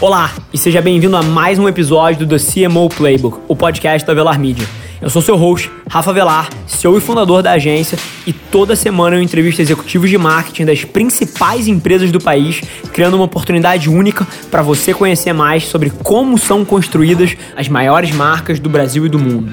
Olá e seja bem-vindo a mais um episódio do The CMO Playbook, o podcast da Velar Media. Eu sou seu host, Rafa Velar, CEO e fundador da agência, e toda semana eu entrevisto executivos de marketing das principais empresas do país, criando uma oportunidade única para você conhecer mais sobre como são construídas as maiores marcas do Brasil e do mundo.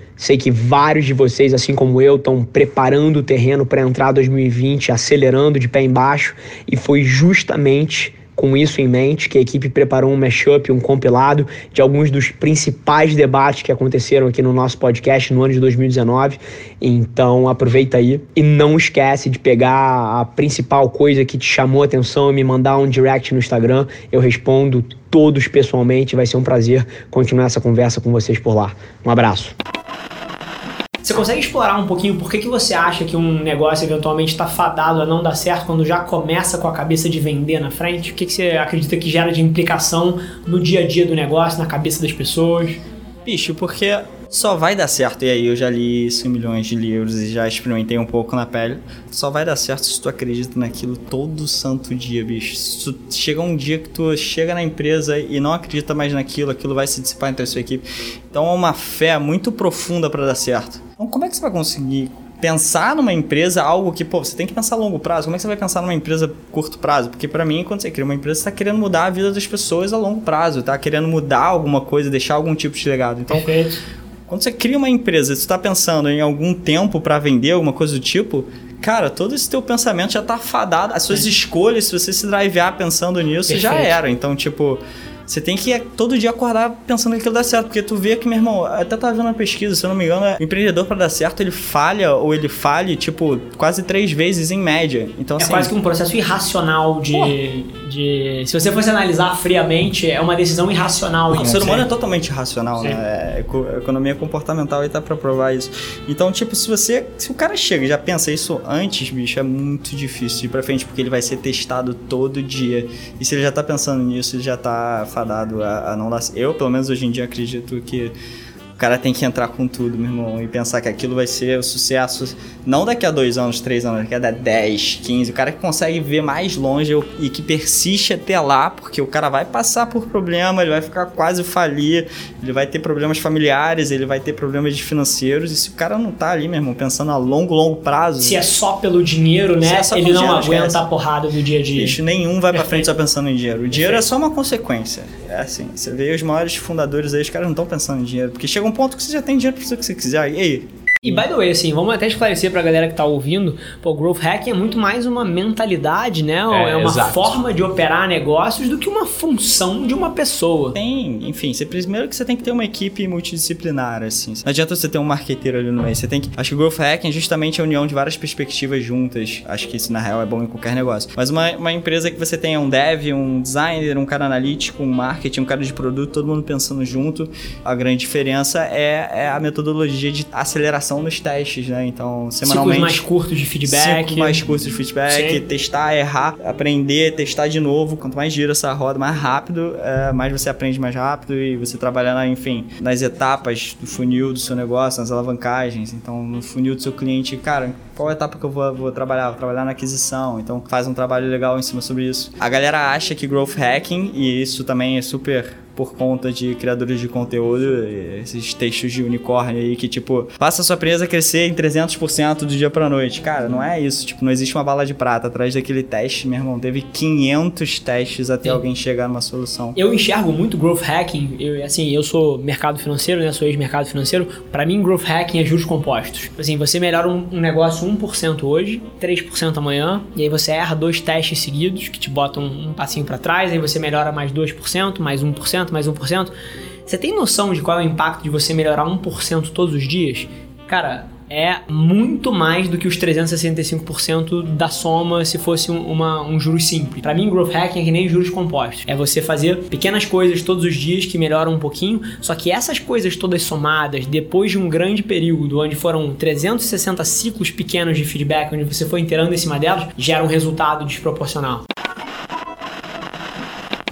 Sei que vários de vocês, assim como eu, estão preparando o terreno para entrar 2020, acelerando de pé embaixo, e foi justamente com isso em mente que a equipe preparou um mashup, um compilado de alguns dos principais debates que aconteceram aqui no nosso podcast no ano de 2019. Então aproveita aí e não esquece de pegar a principal coisa que te chamou a atenção e me mandar um direct no Instagram. Eu respondo todos pessoalmente. Vai ser um prazer continuar essa conversa com vocês por lá. Um abraço. Você consegue explorar um pouquinho por que, que você acha que um negócio eventualmente está fadado a não dar certo quando já começa com a cabeça de vender na frente? O que, que você acredita que gera de implicação no dia a dia do negócio, na cabeça das pessoas? Bicho, porque só vai dar certo, e aí eu já li isso em milhões de livros e já experimentei um pouco na pele. Só vai dar certo se tu acredita naquilo todo santo dia, bicho. Se tu chega um dia que tu chega na empresa e não acredita mais naquilo, aquilo vai se dissipar entre a sua equipe. Então é uma fé muito profunda para dar certo. Então como é que você vai conseguir pensar numa empresa algo que, pô, você tem que pensar a longo prazo. Como é que você vai pensar numa empresa curto prazo? Porque para mim, quando você cria uma empresa, você está querendo mudar a vida das pessoas a longo prazo, tá querendo mudar alguma coisa, deixar algum tipo de legado. Então, Perfeito quando você cria uma empresa, você está pensando em algum tempo para vender alguma coisa do tipo, cara, todo esse teu pensamento já está fadado. As suas escolhas, se você se drivear pensando nisso, Perfeito. já era. Então, tipo, você tem que todo dia acordar pensando que aquilo dá certo. Porque tu vê que, meu irmão, até tava vendo uma pesquisa, se eu não me engano, o empreendedor para dar certo, ele falha ou ele falhe, tipo, quase três vezes em média. Então, é assim, quase que um processo irracional de, de. Se você fosse analisar friamente, é uma decisão irracional. Não, o ser humano é totalmente irracional, Sim. né? É, a economia comportamental aí tá pra provar isso. Então, tipo, se você. Se o cara chega e já pensa isso antes, bicho, é muito difícil ir pra frente, porque ele vai ser testado todo dia. E se ele já tá pensando nisso, ele já tá fadado a, a não dar. Eu, pelo menos hoje em dia, acredito que cara tem que entrar com tudo, meu irmão, e pensar que aquilo vai ser o sucesso, não daqui a dois anos, três anos, daqui a dez, quinze. O cara que consegue ver mais longe e que persiste até lá, porque o cara vai passar por problema, ele vai ficar quase falir, ele vai ter problemas familiares, ele vai ter problemas financeiros, e se o cara não tá ali, meu irmão, pensando a longo, longo prazo. Se é só pelo dinheiro, né? É ele não aguenta a porrada do dia a dia. Bicho, nenhum vai pra frente só pensando em dinheiro. O dinheiro Perfeito. é só uma consequência. É assim, você vê os maiores fundadores aí, os caras não estão pensando em dinheiro, porque chega um ponto que você já tem dinheiro para fazer o que você quiser. E aí, e by the way, assim, vamos até esclarecer pra galera que tá ouvindo, pô, growth hacking é muito mais uma mentalidade, né? É, é uma exato. forma de operar negócios do que uma função de uma pessoa. Tem, enfim, você, primeiro que você tem que ter uma equipe multidisciplinar, assim. Não adianta você ter um marqueteiro ali no meio, você tem que... Acho que o growth hacking é justamente a união de várias perspectivas juntas. Acho que isso, na real, é bom em qualquer negócio. Mas uma, uma empresa que você tenha um dev, um designer, um cara analítico, um marketing, um cara de produto, todo mundo pensando junto, a grande diferença é, é a metodologia de aceleração nos testes, né? Então, semanalmente. Ciclos mais curtos de feedback. Ciclos mais curtos de feedback, Sim. testar, errar, aprender, testar de novo. Quanto mais gira essa roda, mais rápido, é, mais você aprende mais rápido e você trabalha, na, enfim, nas etapas do funil do seu negócio, nas alavancagens. Então, no funil do seu cliente, cara, qual é a etapa que eu vou, vou trabalhar? Vou trabalhar na aquisição. Então, faz um trabalho legal em cima sobre isso. A galera acha que growth hacking, e isso também é super por conta de criadores de conteúdo, esses textos de unicórnio aí que, tipo, faça a sua empresa crescer em 300% do dia pra noite. Cara, não é isso. Tipo, não existe uma bala de prata. Atrás daquele teste, meu irmão, teve 500 testes até Sim. alguém chegar numa solução. Eu enxergo muito growth hacking. Eu, assim, eu sou mercado financeiro, né? Sou ex-mercado financeiro. Para mim, growth hacking é juros compostos. Assim, você melhora um, um negócio 1% hoje, 3% amanhã, e aí você erra dois testes seguidos que te botam um passinho para trás, aí você melhora mais 2%, mais 1%, 1%, mais 1%. Você tem noção de qual é o impacto de você melhorar 1% todos os dias? Cara, é muito mais do que os 365% da soma se fosse um, uma, um juros simples. Para mim, growth hacking é que nem juros compostos. É você fazer pequenas coisas todos os dias que melhoram um pouquinho, só que essas coisas todas somadas, depois de um grande período onde foram 360 ciclos pequenos de feedback, onde você foi inteirando em cima delas, gera um resultado desproporcional.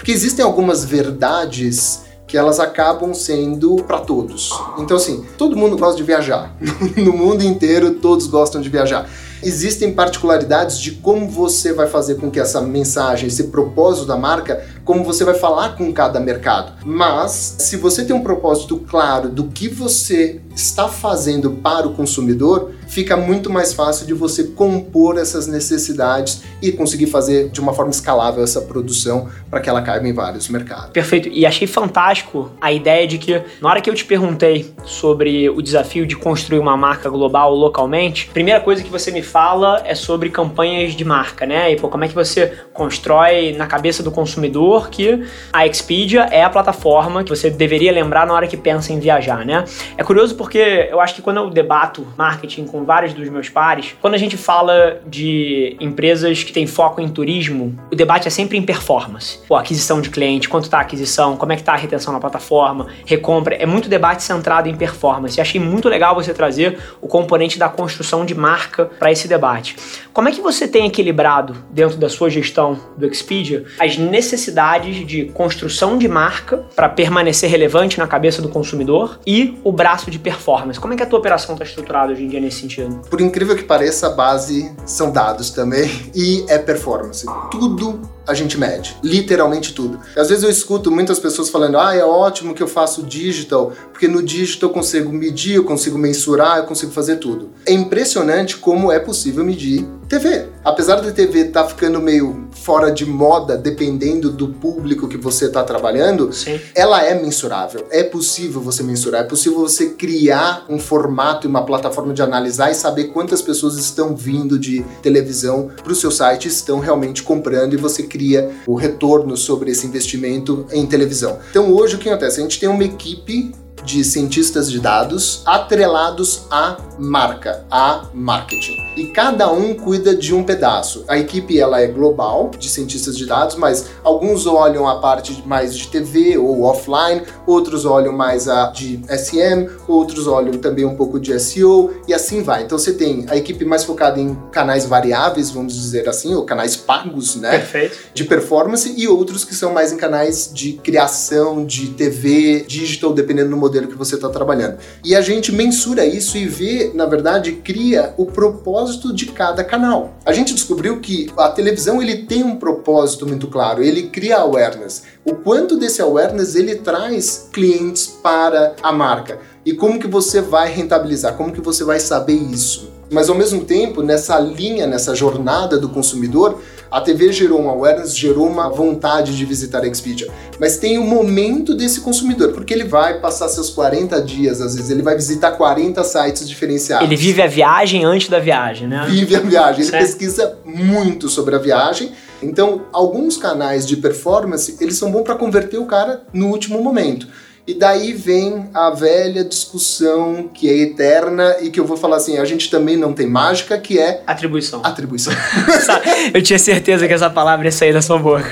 Porque existem algumas verdades que elas acabam sendo para todos. Então, assim, todo mundo gosta de viajar. no mundo inteiro, todos gostam de viajar. Existem particularidades de como você vai fazer com que essa mensagem, esse propósito da marca, como você vai falar com cada mercado. Mas, se você tem um propósito claro do que você está fazendo para o consumidor, fica muito mais fácil de você compor essas necessidades e conseguir fazer de uma forma escalável essa produção para que ela caiba em vários mercados. Perfeito. E achei fantástico a ideia de que, na hora que eu te perguntei sobre o desafio de construir uma marca global localmente, a primeira coisa que você me fala é sobre campanhas de marca, né? E pô, como é que você constrói na cabeça do consumidor que a Expedia é a plataforma que você deveria lembrar na hora que pensa em viajar, né? É curioso porque eu acho que quando eu debato marketing com vários dos meus pares, quando a gente fala de empresas que têm foco em turismo, o debate é sempre em performance. Pô, aquisição de cliente, quanto tá a aquisição, como é que tá a retenção na plataforma, recompra, é muito debate centrado em performance. E achei muito legal você trazer o componente da construção de marca para esse debate. Como é que você tem equilibrado dentro da sua gestão do Expedia as necessidades de construção de marca para permanecer relevante na cabeça do consumidor e o braço de performance? Como é que a tua operação está estruturada hoje em dia nesse sentido? Por incrível que pareça, a base são dados também e é performance. Tudo a gente mede. Literalmente tudo. Às vezes eu escuto muitas pessoas falando: ah, é ótimo que eu faço digital, porque no digital eu consigo medir, eu consigo mensurar, eu consigo fazer tudo. É impressionante como é possível medir TV. Apesar da TV estar tá ficando meio fora de moda, dependendo do público que você está trabalhando, Sim. ela é mensurável. É possível você mensurar, é possível você criar um formato e uma plataforma de analisar e saber quantas pessoas estão vindo de televisão para o seu site, estão realmente comprando e você cria o retorno sobre esse investimento em televisão. Então hoje o que acontece? A gente tem uma equipe de cientistas de dados atrelados à marca, a marketing. E cada um cuida de um pedaço. A equipe ela é global de cientistas de dados, mas alguns olham a parte mais de TV ou offline, outros olham mais a de SM, outros olham também um pouco de SEO e assim vai. Então você tem a equipe mais focada em canais variáveis, vamos dizer assim, ou canais pagos, né? Perfeito. De performance e outros que são mais em canais de criação, de TV, digital, dependendo do modelo que você está trabalhando. E a gente mensura isso e vê, na verdade, cria o propósito de cada canal. A gente descobriu que a televisão ele tem um propósito muito claro, ele cria awareness. O quanto desse awareness ele traz clientes para a marca e como que você vai rentabilizar, como que você vai saber isso. Mas ao mesmo tempo, nessa linha, nessa jornada do consumidor, a TV gerou um awareness, gerou uma vontade de visitar a Expedia. Mas tem o momento desse consumidor, porque ele vai passar seus 40 dias, às vezes, ele vai visitar 40 sites diferenciados. Ele vive a viagem antes da viagem, né? Vive a viagem, ele pesquisa muito sobre a viagem. Então, alguns canais de performance, eles são bons para converter o cara no último momento. E daí vem a velha discussão que é eterna e que eu vou falar assim, a gente também não tem mágica, que é atribuição. Atribuição. eu tinha certeza que essa palavra ia sair da sua boca.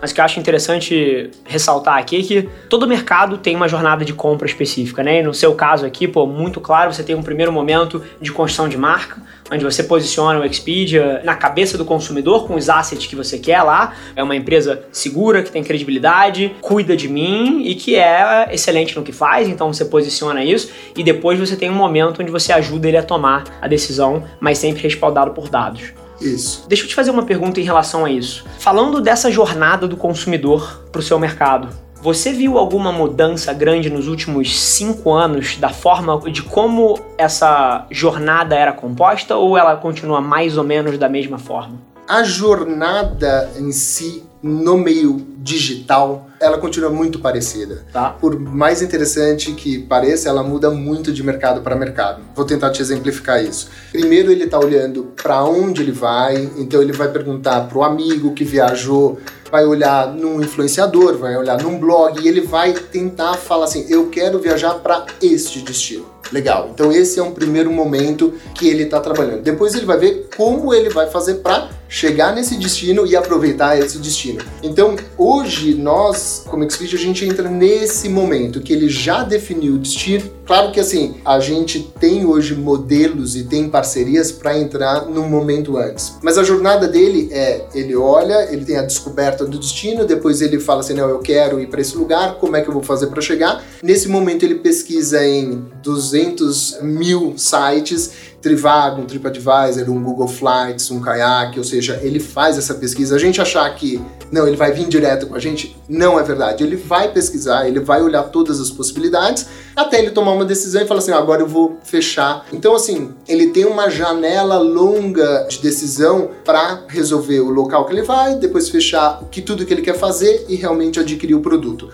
Mas o que eu acho interessante ressaltar aqui é que todo mercado tem uma jornada de compra específica, né? E no seu caso aqui, pô, muito claro, você tem um primeiro momento de construção de marca, onde você posiciona o Expedia na cabeça do consumidor com os assets que você quer lá. É uma empresa segura, que tem credibilidade, cuida de mim e que é excelente no que faz, então você posiciona isso e depois você tem um momento onde você ajuda ele a tomar a decisão, mas sempre respaldado por dados. Isso. Deixa eu te fazer uma pergunta em relação a isso. Falando dessa jornada do consumidor para o seu mercado, você viu alguma mudança grande nos últimos cinco anos da forma de como essa jornada era composta ou ela continua mais ou menos da mesma forma? A jornada em si no meio digital, ela continua muito parecida. Tá. Por mais interessante que pareça, ela muda muito de mercado para mercado. Vou tentar te exemplificar isso. Primeiro, ele está olhando para onde ele vai, então ele vai perguntar para o amigo que viajou, vai olhar num influenciador, vai olhar num blog e ele vai tentar falar assim: eu quero viajar para este destino. Legal. Então esse é um primeiro momento que ele está trabalhando. Depois ele vai ver como ele vai fazer para chegar nesse destino e aproveitar esse destino. Então, hoje nós, como Xpeed, a gente entra nesse momento que ele já definiu o destino. Claro que assim, a gente tem hoje modelos e tem parcerias para entrar no momento antes. Mas a jornada dele é, ele olha, ele tem a descoberta do destino, depois ele fala assim, não, eu quero ir para esse lugar, como é que eu vou fazer para chegar? Nesse momento ele pesquisa em 200 mil sites Trivago, um TripAdvisor, um Google Flights, um Kayak, ou seja, ele faz essa pesquisa. A gente achar que não, ele vai vir direto com a gente, não é verdade. Ele vai pesquisar, ele vai olhar todas as possibilidades até ele tomar uma decisão e falar assim, ah, agora eu vou fechar. Então assim, ele tem uma janela longa de decisão para resolver o local que ele vai, depois fechar que tudo que ele quer fazer e realmente adquirir o produto.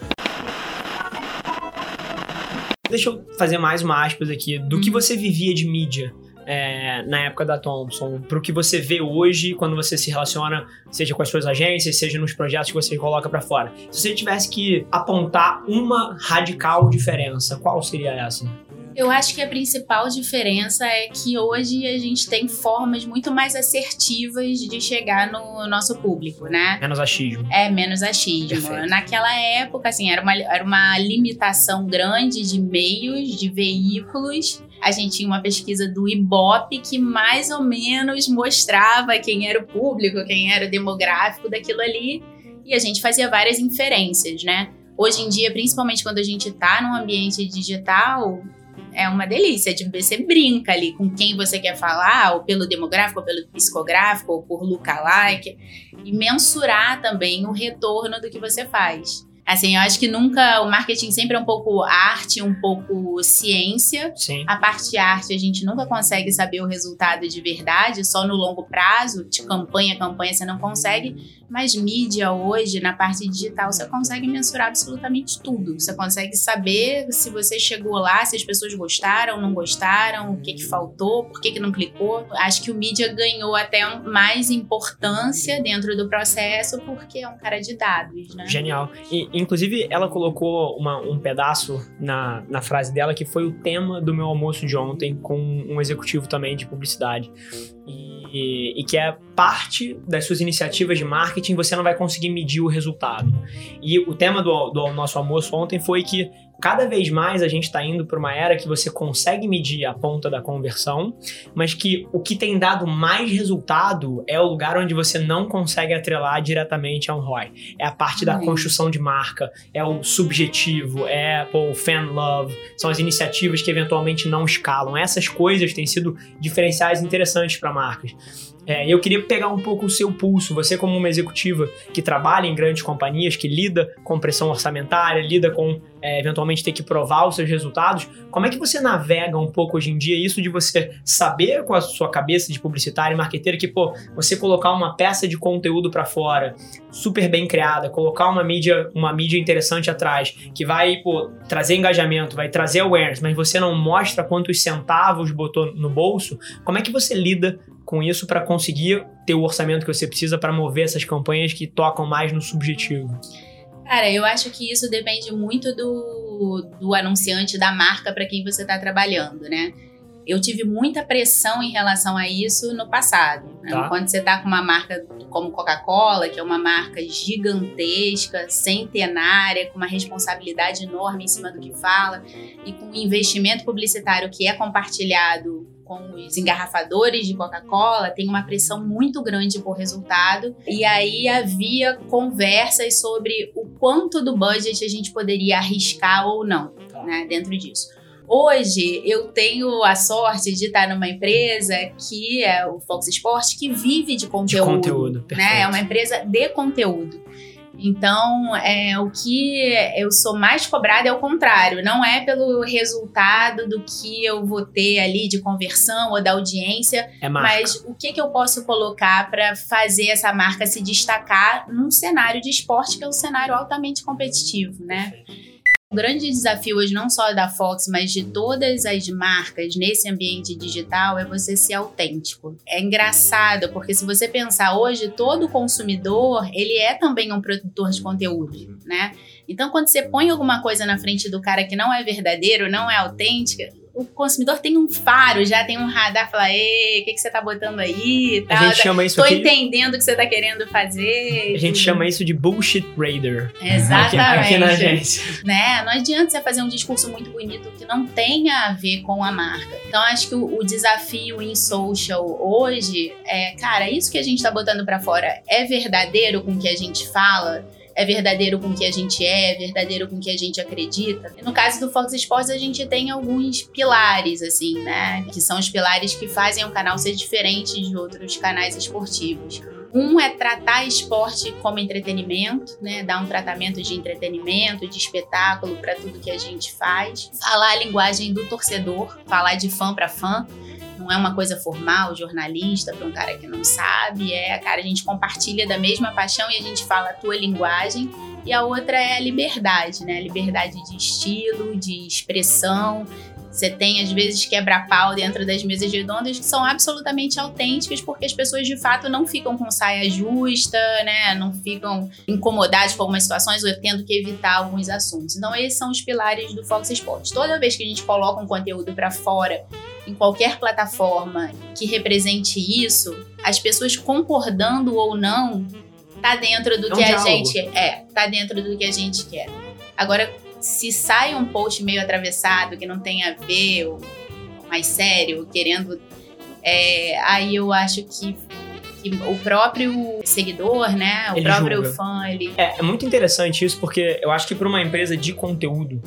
Deixa eu fazer mais uma aspas aqui. Do que você vivia de mídia é, na época da Thompson, para o que você vê hoje quando você se relaciona, seja com as suas agências, seja nos projetos que você coloca para fora. Se você tivesse que apontar uma radical diferença, qual seria essa? Eu acho que a principal diferença é que hoje a gente tem formas muito mais assertivas de chegar no nosso público, né? Menos achismo. É, menos achismo. Perfeito. Naquela época, assim, era uma, era uma limitação grande de meios, de veículos. A gente tinha uma pesquisa do Ibope que mais ou menos mostrava quem era o público, quem era o demográfico daquilo ali. E a gente fazia várias inferências, né? Hoje em dia, principalmente quando a gente está num ambiente digital, é uma delícia. De você brinca ali com quem você quer falar, ou pelo demográfico, ou pelo psicográfico, ou por lookalike, e mensurar também o retorno do que você faz. Assim, eu acho que nunca. O marketing sempre é um pouco arte, um pouco ciência. Sim. A parte arte, a gente nunca consegue saber o resultado de verdade, só no longo prazo, de campanha a campanha, você não consegue. Mas mídia hoje, na parte digital, você consegue mensurar absolutamente tudo. Você consegue saber se você chegou lá, se as pessoas gostaram, não gostaram, o que, que faltou, por que, que não clicou. Acho que o mídia ganhou até mais importância dentro do processo porque é um cara de dados, né? Genial. E, inclusive, ela colocou uma, um pedaço na, na frase dela que foi o tema do meu almoço de ontem com um executivo também de publicidade. E, e, que é parte das suas iniciativas de marketing, você não vai conseguir medir o resultado. E o tema do, do nosso almoço ontem foi que cada vez mais a gente está indo para uma era que você consegue medir a ponta da conversão, mas que o que tem dado mais resultado é o lugar onde você não consegue atrelar diretamente a um ROI. É a parte da construção de marca, é o subjetivo, é pô, o fan love, são as iniciativas que eventualmente não escalam. Essas coisas têm sido diferenciais interessantes para marcas. É, eu queria pegar um pouco o seu pulso. Você, como uma executiva que trabalha em grandes companhias, que lida com pressão orçamentária, lida com é, eventualmente ter que provar os seus resultados, como é que você navega um pouco hoje em dia isso de você saber com a sua cabeça de publicitário e marqueteiro que, pô, você colocar uma peça de conteúdo para fora, super bem criada, colocar uma mídia, uma mídia interessante atrás, que vai, pô, trazer engajamento, vai trazer awareness, mas você não mostra quantos centavos botou no bolso, como é que você lida com isso para conseguir ter o orçamento que você precisa para mover essas campanhas que tocam mais no subjetivo? Cara, eu acho que isso depende muito do, do anunciante, da marca para quem você está trabalhando, né? Eu tive muita pressão em relação a isso no passado. Né? Tá. Quando você está com uma marca como Coca-Cola, que é uma marca gigantesca, centenária, com uma responsabilidade enorme em cima do que fala, e com um investimento publicitário que é compartilhado com os engarrafadores de Coca-Cola, tem uma pressão muito grande por resultado. E aí havia conversas sobre o quanto do budget a gente poderia arriscar ou não, tá. né, dentro disso. Hoje eu tenho a sorte de estar numa empresa que é o Fox Sports, que vive de conteúdo. De conteúdo, né? É uma empresa de conteúdo. Então, é, o que eu sou mais cobrada é o contrário, não é pelo resultado do que eu vou ter ali de conversão ou da audiência, é mas o que, que eu posso colocar para fazer essa marca se destacar num cenário de esporte que é um cenário altamente competitivo, né? O grande desafio hoje, não só da Fox, mas de todas as marcas nesse ambiente digital, é você ser autêntico. É engraçado, porque se você pensar hoje, todo consumidor, ele é também um produtor de conteúdo, né? Então, quando você põe alguma coisa na frente do cara que não é verdadeiro, não é autêntica, o consumidor tem um faro, já tem um radar, fala, ei, o que, que você tá botando aí? Tá, a gente chama isso Tô aqui... entendendo o que você tá querendo fazer. A gente chama isso de bullshit radar. Exatamente. Aqui, aqui na agência. Né? Não adianta você fazer um discurso muito bonito que não tenha a ver com a marca. Então, acho que o, o desafio em social hoje é, cara, isso que a gente tá botando para fora é verdadeiro com o que a gente fala? É verdadeiro com o que a gente é, é verdadeiro com o que a gente acredita. No caso do Fox Sports, a gente tem alguns pilares, assim, né? Que são os pilares que fazem o canal ser diferente de outros canais esportivos. Um é tratar esporte como entretenimento, né? Dar um tratamento de entretenimento, de espetáculo para tudo que a gente faz. Falar a linguagem do torcedor, falar de fã para fã não é uma coisa formal, jornalista, para um cara que não sabe. É, cara, a gente compartilha da mesma paixão e a gente fala a tua linguagem. E a outra é a liberdade, né? Liberdade de estilo, de expressão, você tem, às vezes, quebra-pau dentro das mesas redondas que são absolutamente autênticas, porque as pessoas, de fato, não ficam com saia justa, né? Não ficam incomodadas com algumas situações ou tendo que evitar alguns assuntos. Então, esses são os pilares do Fox Sports. Toda vez que a gente coloca um conteúdo para fora, em qualquer plataforma que represente isso, as pessoas concordando ou não, tá dentro do é um que diálogo. a gente é, tá dentro do que a gente quer. Agora, se sai um post meio atravessado, que não tem a ver, ou mais sério, querendo. É, aí eu acho que o próprio seguidor, né, o ele próprio julga. fã, ele é, é muito interessante isso porque eu acho que para uma empresa de conteúdo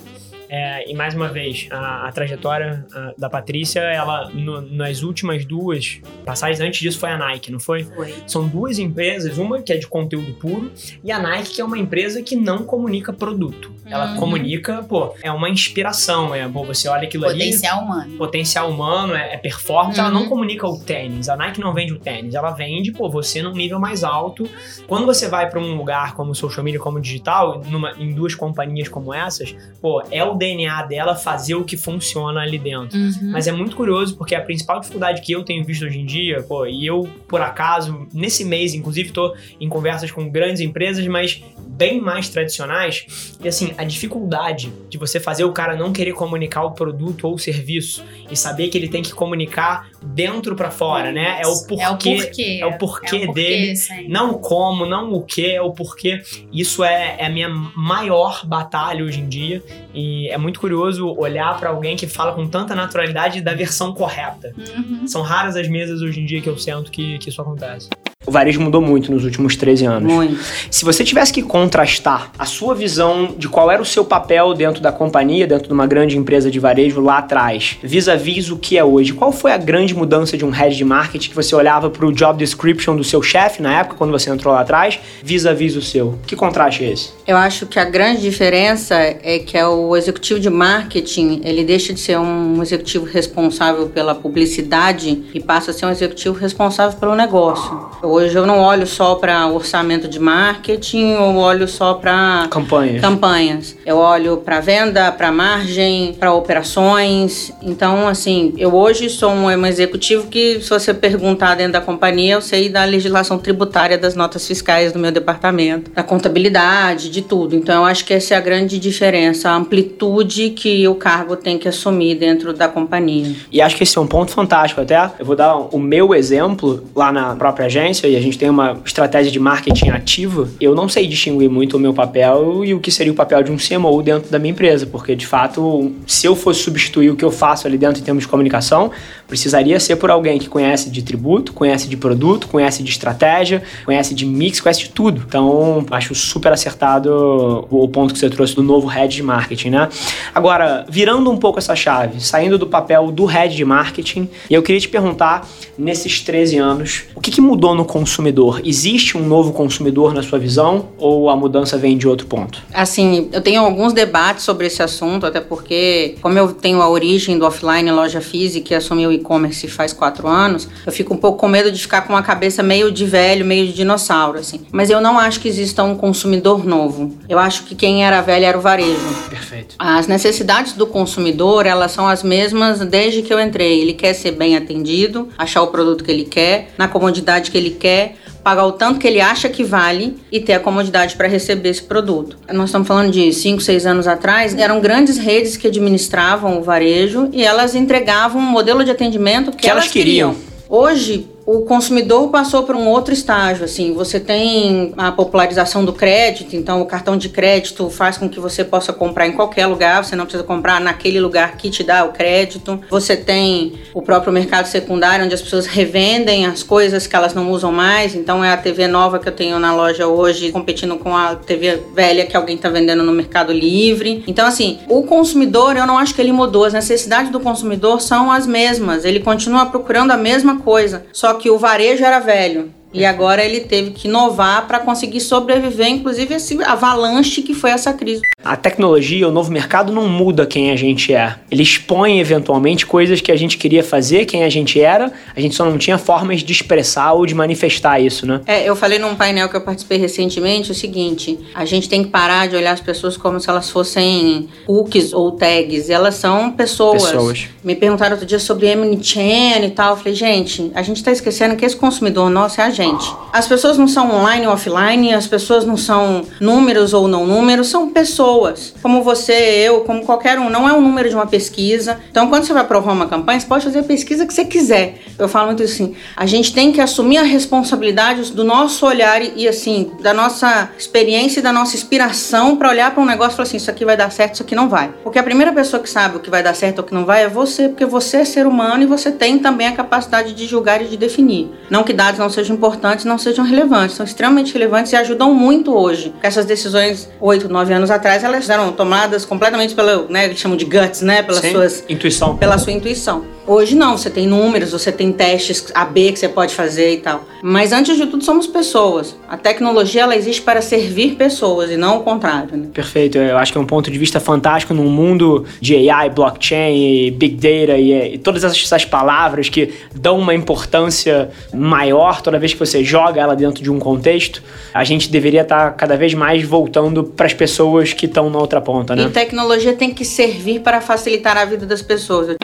é, e mais uma vez, a, a trajetória a, da Patrícia, ela no, nas últimas duas passagens, antes disso foi a Nike, não foi? Foi. São duas empresas, uma que é de conteúdo puro e a Nike que é uma empresa que não comunica produto. Ela uhum. comunica, pô, é uma inspiração, é, pô, você olha aquilo potencial ali. Potencial humano. Potencial humano, é, é performance, uhum. ela não uhum. comunica o tênis. A Nike não vende o tênis, ela vende, pô, você num nível mais alto. Quando você vai para um lugar como social media, como digital, numa, em duas companhias como essas, pô, é o DNA dela fazer o que funciona ali dentro. Uhum. Mas é muito curioso porque a principal dificuldade que eu tenho visto hoje em dia, pô, e eu, por acaso, nesse mês, inclusive, tô em conversas com grandes empresas, mas bem mais tradicionais, e assim, a dificuldade de você fazer o cara não querer comunicar o produto ou o serviço e saber que ele tem que comunicar dentro para fora, né? É o porquê, é o porquê, é o porquê, é o porquê dele, não como, não o que, é o porquê. Isso é, é a minha maior batalha hoje em dia e é muito curioso olhar para alguém que fala com tanta naturalidade da versão correta. Uhum. São raras as mesas hoje em dia que eu sinto que, que isso acontece. O varejo mudou muito nos últimos 13 anos. Muito. Se você tivesse que contrastar a sua visão de qual era o seu papel dentro da companhia, dentro de uma grande empresa de varejo lá atrás, vis-a-vis -vis o que é hoje, qual foi a grande mudança de um head de marketing que você olhava para o job description do seu chefe na época, quando você entrou lá atrás, vis-a-vis -vis o seu? Que contraste é esse? Eu acho que a grande diferença é que é o executivo de marketing, ele deixa de ser um executivo responsável pela publicidade e passa a ser um executivo responsável pelo negócio. Hoje eu não olho só para orçamento de marketing, eu olho só para campanhas. campanhas. Eu olho para venda, para margem, para operações. Então, assim, eu hoje sou um, um executivo que, se você perguntar dentro da companhia, eu sei da legislação tributária, das notas fiscais do meu departamento, da contabilidade, de tudo. Então, eu acho que essa é a grande diferença, a amplitude que o cargo tem que assumir dentro da companhia. E acho que esse é um ponto fantástico até. Eu vou dar o meu exemplo lá na própria agência e a gente tem uma estratégia de marketing ativa, eu não sei distinguir muito o meu papel e o que seria o papel de um CMO dentro da minha empresa, porque de fato, se eu fosse substituir o que eu faço ali dentro em termos de comunicação, precisaria ser por alguém que conhece de tributo, conhece de produto, conhece de estratégia, conhece de mix, conhece de tudo. Então, acho super acertado o ponto que você trouxe do novo head de marketing, né? Agora, virando um pouco essa chave, saindo do papel do head de marketing, eu queria te perguntar, nesses 13 anos, o que, que mudou no consumidor? Existe um novo consumidor na sua visão ou a mudança vem de outro ponto? Assim, eu tenho alguns debates sobre esse assunto, até porque, como eu tenho a origem do offline loja física e assumi o e-commerce faz quatro anos, eu fico um pouco com medo de ficar com uma cabeça meio de velho, meio de dinossauro, assim. Mas eu não acho que exista um consumidor novo. Eu acho que quem era velho era o varejo. Perfeito. As necessidades do consumidor, elas são as mesmas desde que eu entrei. Ele quer ser bem atendido, achar o produto que ele quer, na comodidade que ele quer pagar o tanto que ele acha que vale e ter a comodidade para receber esse produto. Nós estamos falando de 5, 6 anos atrás, eram grandes redes que administravam o varejo e elas entregavam um modelo de atendimento que, que elas, elas queriam. queriam. Hoje, o consumidor passou por um outro estágio, assim, você tem a popularização do crédito, então o cartão de crédito faz com que você possa comprar em qualquer lugar, você não precisa comprar naquele lugar que te dá o crédito. Você tem o próprio mercado secundário, onde as pessoas revendem as coisas que elas não usam mais, então é a TV nova que eu tenho na loja hoje, competindo com a TV velha que alguém está vendendo no Mercado Livre. Então, assim, o consumidor, eu não acho que ele mudou, as necessidades do consumidor são as mesmas, ele continua procurando a mesma coisa, só que o varejo era velho. E agora ele teve que inovar para conseguir sobreviver, inclusive esse avalanche que foi essa crise. A tecnologia, o novo mercado não muda quem a gente é. Ele expõe eventualmente coisas que a gente queria fazer, quem a gente era, a gente só não tinha formas de expressar ou de manifestar isso, né? É, eu falei num painel que eu participei recentemente o seguinte: a gente tem que parar de olhar as pessoas como se elas fossem cookies ou tags. Elas são pessoas. pessoas. Me perguntaram outro dia sobre Chen e tal. Eu falei, gente, a gente está esquecendo que esse consumidor nosso é a gente. As pessoas não são online ou offline, as pessoas não são números ou não números, são pessoas. Como você, eu, como qualquer um. Não é um número de uma pesquisa. Então, quando você vai provar uma campanha, você pode fazer a pesquisa que você quiser. Eu falo muito assim: a gente tem que assumir a responsabilidade do nosso olhar e, assim, da nossa experiência e da nossa inspiração para olhar para um negócio e falar assim: isso aqui vai dar certo, isso aqui não vai. Porque a primeira pessoa que sabe o que vai dar certo ou o que não vai é você, porque você é ser humano e você tem também a capacidade de julgar e de definir. Não que dados não sejam importantes importantes não sejam relevantes, são extremamente relevantes e ajudam muito hoje. Essas decisões, oito, nove anos atrás, elas eram tomadas completamente pelo, né, que chamam de guts, né, pelas Sim, suas intuição. pela sua intuição. Hoje não, você tem números, você tem testes AB que você pode fazer e tal. Mas antes de tudo somos pessoas. A tecnologia ela existe para servir pessoas e não o contrário. Né? Perfeito, eu acho que é um ponto de vista fantástico num mundo de AI, blockchain, big data e, e todas essas palavras que dão uma importância maior toda vez que você joga ela dentro de um contexto. A gente deveria estar cada vez mais voltando para as pessoas que estão na outra ponta, né? E tecnologia tem que servir para facilitar a vida das pessoas.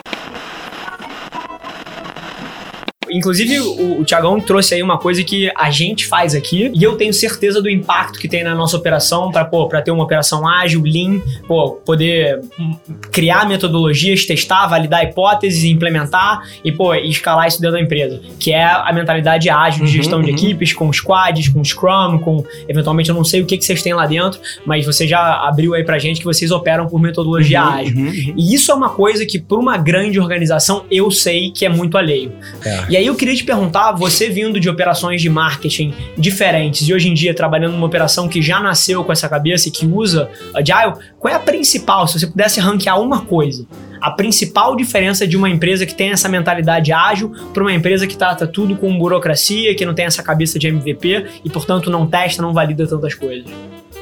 Inclusive, o, o Tiagão trouxe aí uma coisa que a gente faz aqui e eu tenho certeza do impacto que tem na nossa operação para ter uma operação ágil, lean, pô, poder criar metodologias, testar, validar hipóteses, implementar e, pô, escalar isso dentro da empresa. Que é a mentalidade ágil de uhum, gestão uhum, de equipes, com squads, com Scrum, com eventualmente eu não sei o que, que vocês têm lá dentro, mas você já abriu aí pra gente que vocês operam por metodologia uhum, ágil. Uhum, uhum. E isso é uma coisa que, para uma grande organização, eu sei que é muito alheio. É. E aí eu queria te perguntar, você vindo de operações de marketing diferentes e hoje em dia trabalhando numa operação que já nasceu com essa cabeça e que usa Agile, qual é a principal, se você pudesse ranquear uma coisa, a principal diferença de uma empresa que tem essa mentalidade ágil para uma empresa que trata tudo com burocracia, que não tem essa cabeça de MVP e, portanto, não testa, não valida tantas coisas?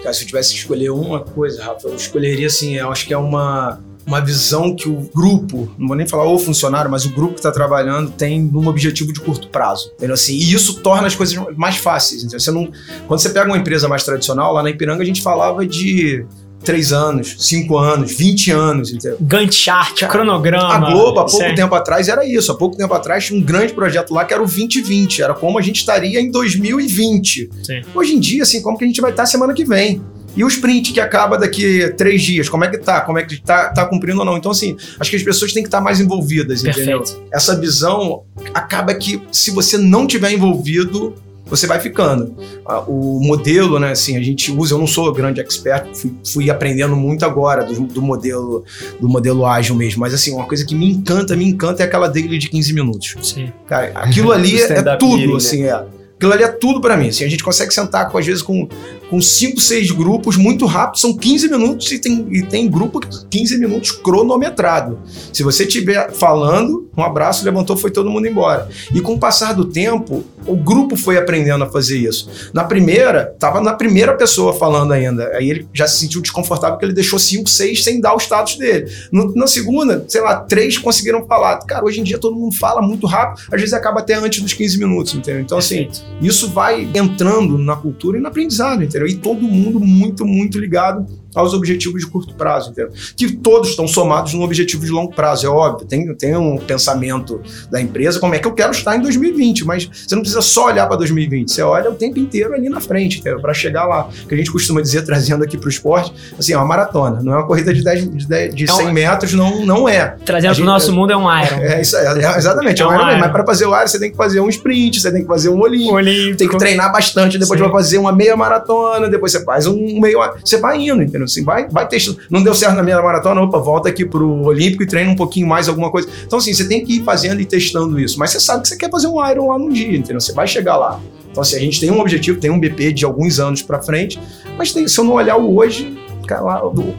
Cara, se eu tivesse que escolher uma coisa, Rafa, eu escolheria assim, eu acho que é uma uma visão que o grupo, não vou nem falar o funcionário, mas o grupo que está trabalhando tem um objetivo de curto prazo. Entendeu? Assim, e isso torna as coisas mais fáceis. Entendeu? Você não, quando você pega uma empresa mais tradicional, lá na Ipiranga a gente falava de três anos, cinco anos, 20 anos, entendeu? Gantt chart, cronograma. A Globo, há pouco tempo atrás, era isso. Há pouco tempo atrás tinha um grande projeto lá que era o 2020. Era como a gente estaria em 2020. Sim. Hoje em dia, assim, como que a gente vai estar semana que vem? E o sprint que acaba daqui três dias, como é que tá? Como é que tá, tá cumprindo ou não? Então, assim, acho que as pessoas têm que estar mais envolvidas, Perfeito. entendeu? Essa visão acaba que, se você não tiver envolvido, você vai ficando. Ah, o modelo, né, assim, a gente usa, eu não sou grande expert, fui, fui aprendendo muito agora do, do, modelo do modelo ágil mesmo, mas assim, uma coisa que me encanta, me encanta é aquela daily de 15 minutos. Sim. Cara, aquilo ali é tudo, né? assim, é. Aquilo ali é tudo para mim. Assim, a gente consegue sentar, com, às vezes, com com 5, 6 grupos muito rápido, são 15 minutos e tem, e tem grupo 15 minutos cronometrado. Se você estiver falando, um abraço, levantou, foi todo mundo embora. E com o passar do tempo, o grupo foi aprendendo a fazer isso. Na primeira, tava na primeira pessoa falando ainda. Aí ele já se sentiu desconfortável porque ele deixou 5, 6 sem dar o status dele. No, na segunda, sei lá, três conseguiram falar. Cara, hoje em dia todo mundo fala muito rápido, às vezes acaba até antes dos 15 minutos, entendeu? Então, assim, isso vai entrando na cultura e no aprendizado, entendeu? E todo mundo muito, muito ligado aos objetivos de curto prazo, entendeu? Que todos estão somados num objetivo de longo prazo, é óbvio. Tem, tem um pensamento da empresa, como é que eu quero estar em 2020, mas você não precisa só olhar para 2020, você olha o tempo inteiro ali na frente, para chegar lá. Que a gente costuma dizer, trazendo aqui para o esporte, assim, é uma maratona, não é uma corrida de, 10, de, 10, de 100 é metros, não, não é. Trazendo para o nosso mundo é um Iron. É, isso, é, é exatamente, é um, é um Iron, Iron. mas para fazer o Iron você tem que fazer um sprint, você tem que fazer um olímpico, olímpico. tem que treinar bastante, depois Sim. vai fazer uma meia maratona, depois você faz um meio, você vai indo, entendeu? Assim, vai, vai testando. Não deu certo na meia maratona, opa, volta aqui pro olímpico e treina um pouquinho mais alguma coisa. Então assim, você tem que ir fazendo e testando isso, mas você sabe que você quer fazer um Iron lá num dia, entendeu? Você vai chegar lá. Então, assim, a gente tem um objetivo, tem um BP de alguns anos para frente, mas tem, se eu não olhar o hoje,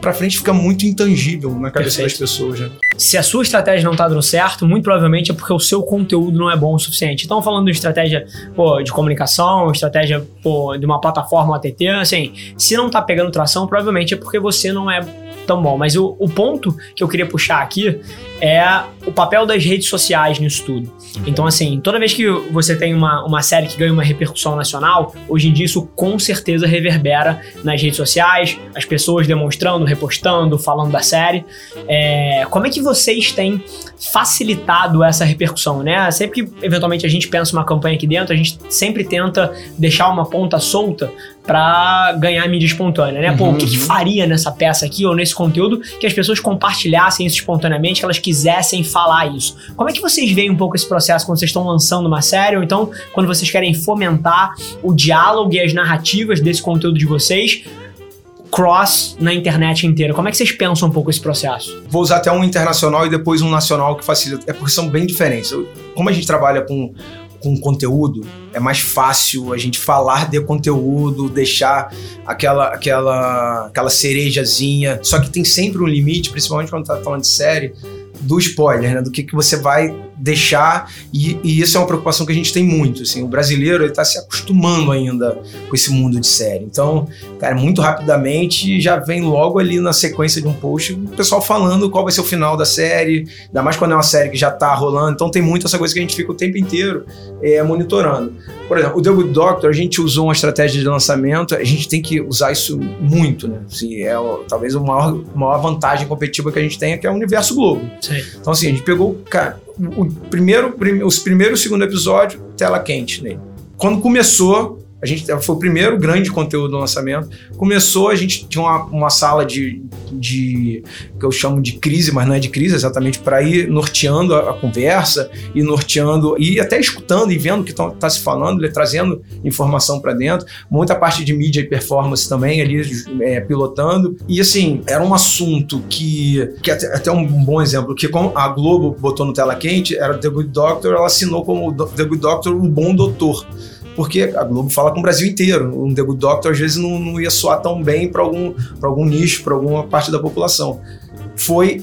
para frente fica muito intangível na cabeça Perfeito. das pessoas. Né? Se a sua estratégia não tá dando certo, muito provavelmente é porque o seu conteúdo não é bom o suficiente. Então, falando de estratégia pô, de comunicação, estratégia pô, de uma plataforma ATT, assim, se não tá pegando tração, provavelmente é porque você não é tão bom. Mas o, o ponto que eu queria puxar aqui é o papel das redes sociais nisso tudo. Então, assim, toda vez que você tem uma, uma série que ganha uma repercussão nacional, hoje em dia isso com certeza reverbera nas redes sociais, as pessoas demonstrando, repostando, falando da série. É, como é que vocês têm facilitado essa repercussão, né? Sempre que eventualmente a gente pensa uma campanha aqui dentro, a gente sempre tenta deixar uma ponta solta para ganhar mídia espontânea, né? Pô, uhum, o que, que, uhum. faria nessa peça aqui ou nesse conteúdo que as pessoas compartilhassem isso espontaneamente, que elas quisessem falar isso? Como é que vocês veem um pouco esse processo quando vocês estão lançando uma série ou então quando vocês querem fomentar o diálogo e as narrativas desse conteúdo de vocês? cross na internet inteira. Como é que vocês pensam um pouco esse processo? Vou usar até um internacional e depois um nacional que facilita. É porque são bem diferentes. Como a gente trabalha com com conteúdo, é mais fácil a gente falar de conteúdo, deixar aquela, aquela, aquela cerejazinha. Só que tem sempre um limite, principalmente quando tá falando de série, do spoiler, né? Do que, que você vai deixar, e, e, isso é uma preocupação que a gente tem muito, assim, o brasileiro ele tá se acostumando ainda com esse mundo de série, então, cara, muito rapidamente já vem logo ali na sequência de um post o pessoal falando qual vai ser o final da série, ainda mais quando é uma série que já tá rolando, então tem muito essa coisa que a gente fica o tempo inteiro é, monitorando. Por exemplo, o The Good Doctor, a gente usou uma estratégia de lançamento, a gente tem que usar isso muito, né, assim, é talvez a maior, maior vantagem competitiva que a gente tem é que é o universo Globo. Sim. Então, assim, a gente pegou, cara, o primeiro, os primeiros e segundo episódio, tela quente nele. Quando começou, a gente foi o primeiro grande conteúdo do lançamento. Começou, a gente tinha uma, uma sala de, de que eu chamo de crise, mas não é de crise, exatamente para ir norteando a, a, conversa e norteando e até escutando e vendo o que está se falando, ele, trazendo informação para dentro. Muita parte de mídia e performance também ali é, pilotando. E assim, era um assunto que, que até, até um bom exemplo, que como a Globo botou no tela quente, era The Good Doctor, ela assinou como The Good Doctor, o bom doutor porque a Globo fala com o Brasil inteiro. Um The Good Doctor às vezes não, não ia soar tão bem para algum, algum nicho, para alguma parte da população. Foi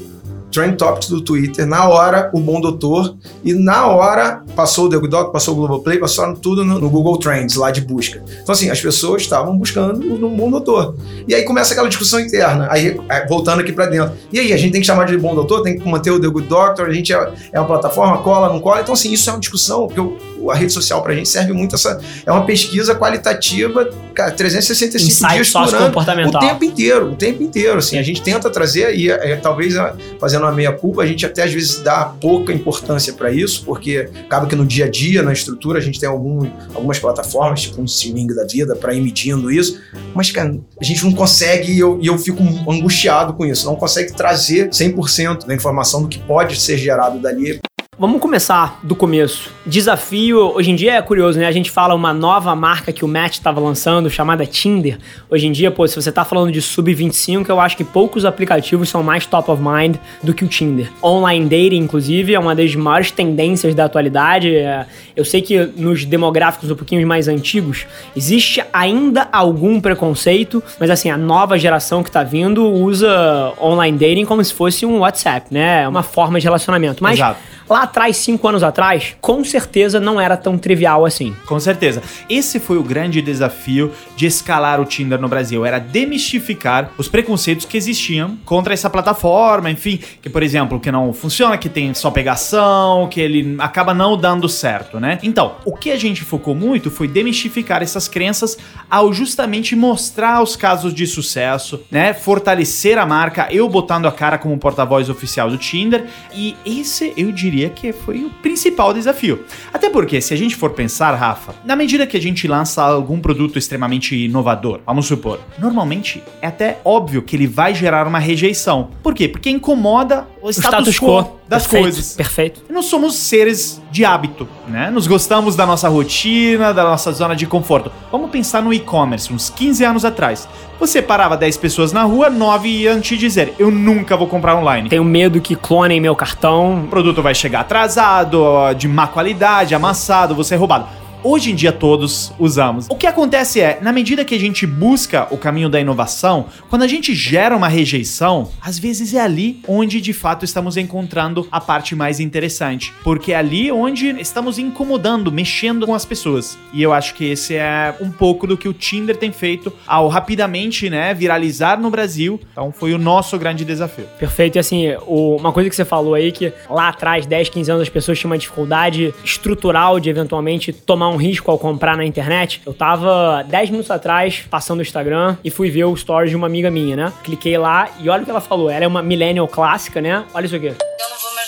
Trend Topics do Twitter, na hora, o Bom Doutor, e na hora passou o Doctor, passou o Globoplay, passaram tudo no, no, Google Trends, lá de busca. Então, assim, as pessoas estavam buscando um Bom Doutor. E aí começa aquela discussão interna, aí voltando aqui para dentro. E aí, a gente tem que chamar de Bom Doutor, tem que manter o The Good Doctor, a gente é, é uma plataforma, cola, não cola. Então, assim, isso é uma discussão que eu a rede social pra gente serve muito essa. É uma pesquisa qualitativa, cara, 365 Insight dias por ano. O tempo inteiro, o tempo inteiro. Assim, a gente tenta trazer, e é, talvez fazendo uma meia-culpa, a gente até às vezes dá pouca importância para isso, porque acaba que no dia a dia, na estrutura, a gente tem algum, algumas plataformas, tipo um streaming da vida, para ir medindo isso. Mas, cara, a gente não consegue, e eu, e eu fico angustiado com isso, não consegue trazer 100% da informação do que pode ser gerado dali. Vamos começar do começo. Desafio, hoje em dia é curioso, né? A gente fala uma nova marca que o Matt estava lançando, chamada Tinder. Hoje em dia, pô, se você tá falando de sub-25, eu acho que poucos aplicativos são mais top of mind do que o Tinder. Online dating, inclusive, é uma das maiores tendências da atualidade. É, eu sei que nos demográficos um pouquinho mais antigos, existe ainda algum preconceito, mas assim, a nova geração que tá vindo usa online dating como se fosse um WhatsApp, né? É uma forma de relacionamento. Mas Exato lá atrás, cinco anos atrás, com certeza não era tão trivial assim. Com certeza. Esse foi o grande desafio de escalar o Tinder no Brasil, era demistificar os preconceitos que existiam contra essa plataforma, enfim, que por exemplo, que não funciona, que tem só pegação, que ele acaba não dando certo, né? Então, o que a gente focou muito foi demistificar essas crenças ao justamente mostrar os casos de sucesso, né? Fortalecer a marca, eu botando a cara como porta-voz oficial do Tinder, e esse eu diria que foi o principal desafio. Até porque, se a gente for pensar, Rafa, na medida que a gente lança algum produto extremamente inovador, vamos supor, normalmente é até óbvio que ele vai gerar uma rejeição. Por quê? Porque incomoda o status, status quo, quo das perfeito, coisas. Perfeito. Nós somos seres de hábito, né? Nos gostamos da nossa rotina, da nossa zona de conforto. Vamos pensar no e-commerce, uns 15 anos atrás. Você parava 10 pessoas na rua, 9 iam te dizer: Eu nunca vou comprar online. Tenho medo que clonem meu cartão. O produto vai chegar atrasado, de má qualidade, amassado, você é roubado hoje em dia todos usamos. O que acontece é, na medida que a gente busca o caminho da inovação, quando a gente gera uma rejeição, às vezes é ali onde de fato estamos encontrando a parte mais interessante, porque é ali onde estamos incomodando, mexendo com as pessoas. E eu acho que esse é um pouco do que o Tinder tem feito ao rapidamente, né, viralizar no Brasil. Então foi o nosso grande desafio. Perfeito. E assim, uma coisa que você falou aí que lá atrás, 10, 15 anos, as pessoas tinham uma dificuldade estrutural de eventualmente tomar um risco ao comprar na internet, eu tava 10 minutos atrás passando o Instagram e fui ver o stories de uma amiga minha, né? Cliquei lá e olha o que ela falou. Ela é uma millennial clássica, né? Olha isso aqui.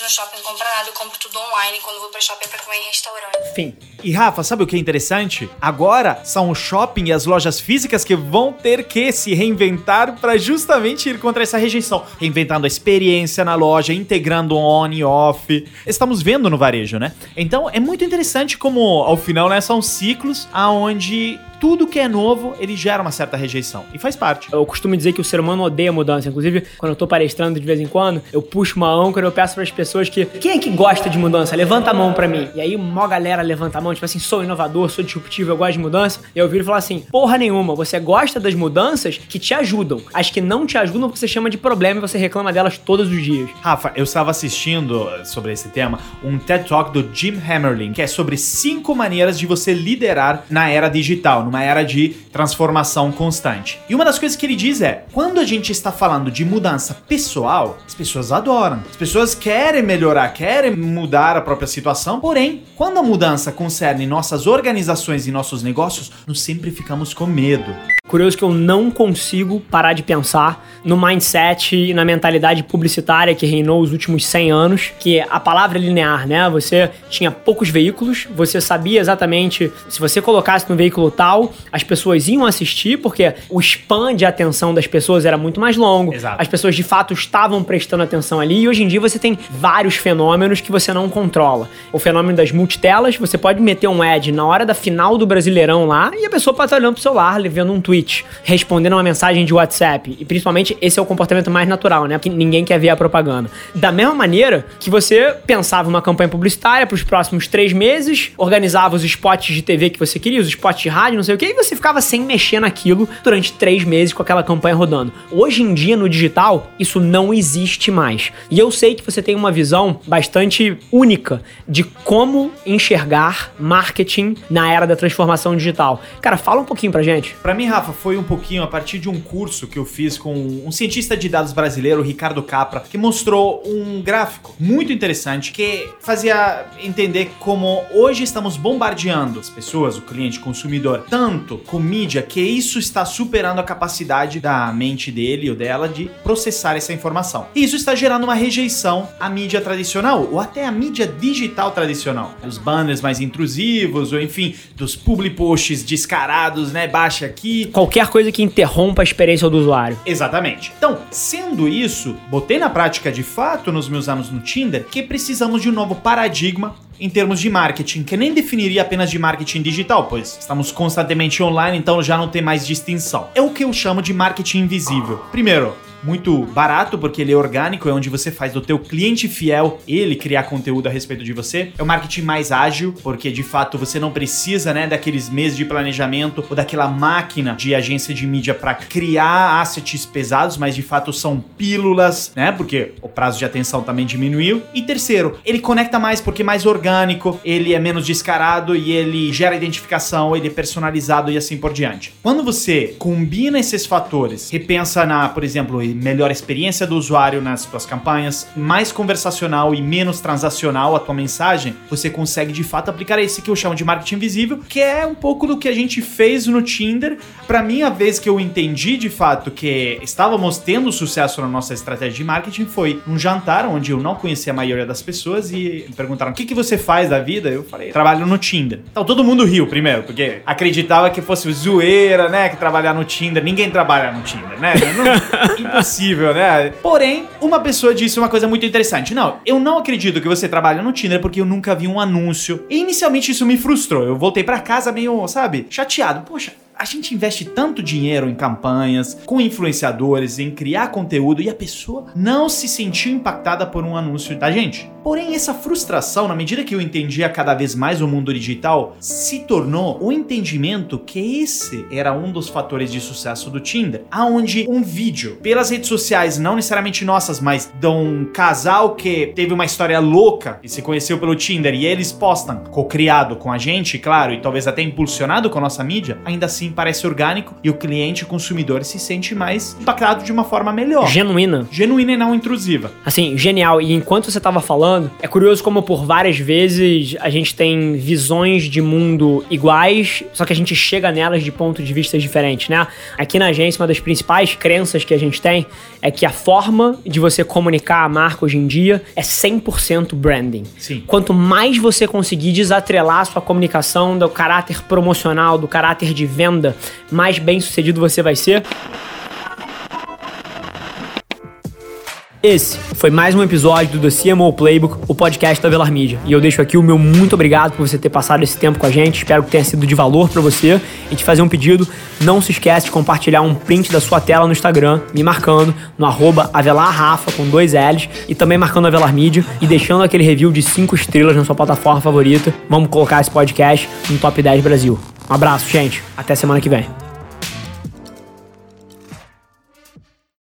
No shopping comprar nada, eu compro tudo online quando vou pra shopping pra comer em restaurante. Fim. E Rafa, sabe o que é interessante? Agora são o shopping e as lojas físicas que vão ter que se reinventar para justamente ir contra essa rejeição, reinventando a experiência na loja, integrando on e off. Estamos vendo no varejo, né? Então é muito interessante como ao final né, são ciclos aonde tudo que é novo, ele gera uma certa rejeição. E faz parte. Eu costumo dizer que o ser humano odeia mudança. Inclusive, quando eu tô palestrando de vez em quando, eu puxo uma âncora e eu peço para as pessoas que. Quem é que gosta de mudança? Levanta a mão para mim. E aí, uma galera levanta a mão, tipo assim, sou inovador, sou disruptivo, eu gosto de mudança. E eu viro e falo assim: porra nenhuma, você gosta das mudanças que te ajudam. As que não te ajudam, você chama de problema e você reclama delas todos os dias. Rafa, eu estava assistindo sobre esse tema um TED Talk do Jim Hammerling, que é sobre cinco maneiras de você liderar na era digital numa era de transformação constante. E uma das coisas que ele diz é: quando a gente está falando de mudança pessoal, as pessoas adoram. As pessoas querem melhorar, querem mudar a própria situação, porém, quando a mudança concerne nossas organizações e nossos negócios, nós sempre ficamos com medo. Curioso que eu não consigo parar de pensar no mindset e na mentalidade publicitária que reinou os últimos 100 anos, que a palavra é linear, né? Você tinha poucos veículos, você sabia exatamente se você colocasse no veículo tal, as pessoas iam assistir, porque o span de atenção das pessoas era muito mais longo. Exato. As pessoas de fato estavam prestando atenção ali, e hoje em dia você tem vários fenômenos que você não controla. O fenômeno das multitelas, você pode meter um ad na hora da final do Brasileirão lá, e a pessoa pode estar olhando pro celular, vendo um tweet tweet, respondendo uma mensagem de WhatsApp. E principalmente esse é o comportamento mais natural, né? Porque ninguém quer ver a propaganda. Da mesma maneira que você pensava uma campanha publicitária para os próximos três meses, organizava os spots de TV que você queria, os spots de rádio, não sei o que, e você ficava sem mexer naquilo durante três meses com aquela campanha rodando. Hoje em dia, no digital, isso não existe mais. E eu sei que você tem uma visão bastante única de como enxergar marketing na era da transformação digital. Cara, fala um pouquinho pra gente. Pra mim, Rafa, foi um pouquinho a partir de um curso que eu fiz com um cientista de dados brasileiro, Ricardo Capra, que mostrou um gráfico muito interessante que fazia entender como hoje estamos bombardeando as pessoas, o cliente, o consumidor, tanto com mídia que isso está superando a capacidade da mente dele ou dela de processar essa informação. E isso está gerando uma rejeição à mídia tradicional ou até à mídia digital tradicional. Dos banners mais intrusivos ou enfim, dos public posts descarados, né? Baixa aqui, qualquer coisa que interrompa a experiência do usuário. Exatamente. Então, sendo isso, botei na prática de fato nos meus anos no Tinder que precisamos de um novo paradigma em termos de marketing, que nem definiria apenas de marketing digital, pois estamos constantemente online, então já não tem mais distinção. É o que eu chamo de marketing invisível. Primeiro, muito barato, porque ele é orgânico, é onde você faz do teu cliente fiel ele criar conteúdo a respeito de você. É o marketing mais ágil, porque de fato você não precisa, né, daqueles meses de planejamento ou daquela máquina de agência de mídia para criar assets pesados, mas de fato são pílulas, né? Porque o prazo de atenção também diminuiu. E terceiro, ele conecta mais porque é mais orgânico, ele é menos descarado e ele gera identificação, ele é personalizado e assim por diante. Quando você combina esses fatores, repensa na, por exemplo, melhor experiência do usuário nas suas campanhas, mais conversacional e menos transacional a tua mensagem, você consegue de fato aplicar esse que eu chamo de marketing visível, que é um pouco do que a gente fez no Tinder. Para mim, a vez que eu entendi de fato que estávamos tendo sucesso na nossa estratégia de marketing foi um jantar onde eu não conhecia a maioria das pessoas e me perguntaram: "O que que você faz da vida?" Eu falei: "Trabalho no Tinder". Então todo mundo riu primeiro, porque acreditava que fosse zoeira, né, que trabalhar no Tinder. Ninguém trabalha no Tinder, né? impossível, né? Porém, uma pessoa disse uma coisa muito interessante. Não, eu não acredito que você trabalha no Tinder porque eu nunca vi um anúncio. E inicialmente isso me frustrou. Eu voltei para casa meio, sabe, chateado. Poxa, a gente investe tanto dinheiro em campanhas, com influenciadores, em criar conteúdo e a pessoa não se sentiu impactada por um anúncio da gente. Porém, essa frustração, na medida que eu entendia cada vez mais o mundo digital, se tornou o entendimento que esse era um dos fatores de sucesso do Tinder, aonde um vídeo pelas redes sociais, não necessariamente nossas, mas de um casal que teve uma história louca e se conheceu pelo Tinder e eles postam, co-criado com a gente, claro, e talvez até impulsionado com a nossa mídia, ainda assim parece orgânico e o cliente, o consumidor, se sente mais impactado de uma forma melhor. Genuína. Genuína e não intrusiva. Assim, genial. E enquanto você tava falando, é curioso como por várias vezes a gente tem visões de mundo iguais, só que a gente chega nelas de pontos de vista diferentes, né? Aqui na agência, uma das principais crenças que a gente tem é que a forma de você comunicar a marca hoje em dia é 100% branding. Sim. Quanto mais você conseguir desatrelar a sua comunicação do caráter promocional, do caráter de venda, mais bem sucedido você vai ser. Esse foi mais um episódio do CMO Playbook, o podcast da Velar Media. E eu deixo aqui o meu muito obrigado por você ter passado esse tempo com a gente. Espero que tenha sido de valor para você. E te fazer um pedido, não se esquece de compartilhar um print da sua tela no Instagram, me marcando no arroba avelarrafa com dois L's e também marcando a Velar Media e deixando aquele review de 5 estrelas na sua plataforma favorita. Vamos colocar esse podcast no Top 10 Brasil. Um abraço, gente. Até semana que vem.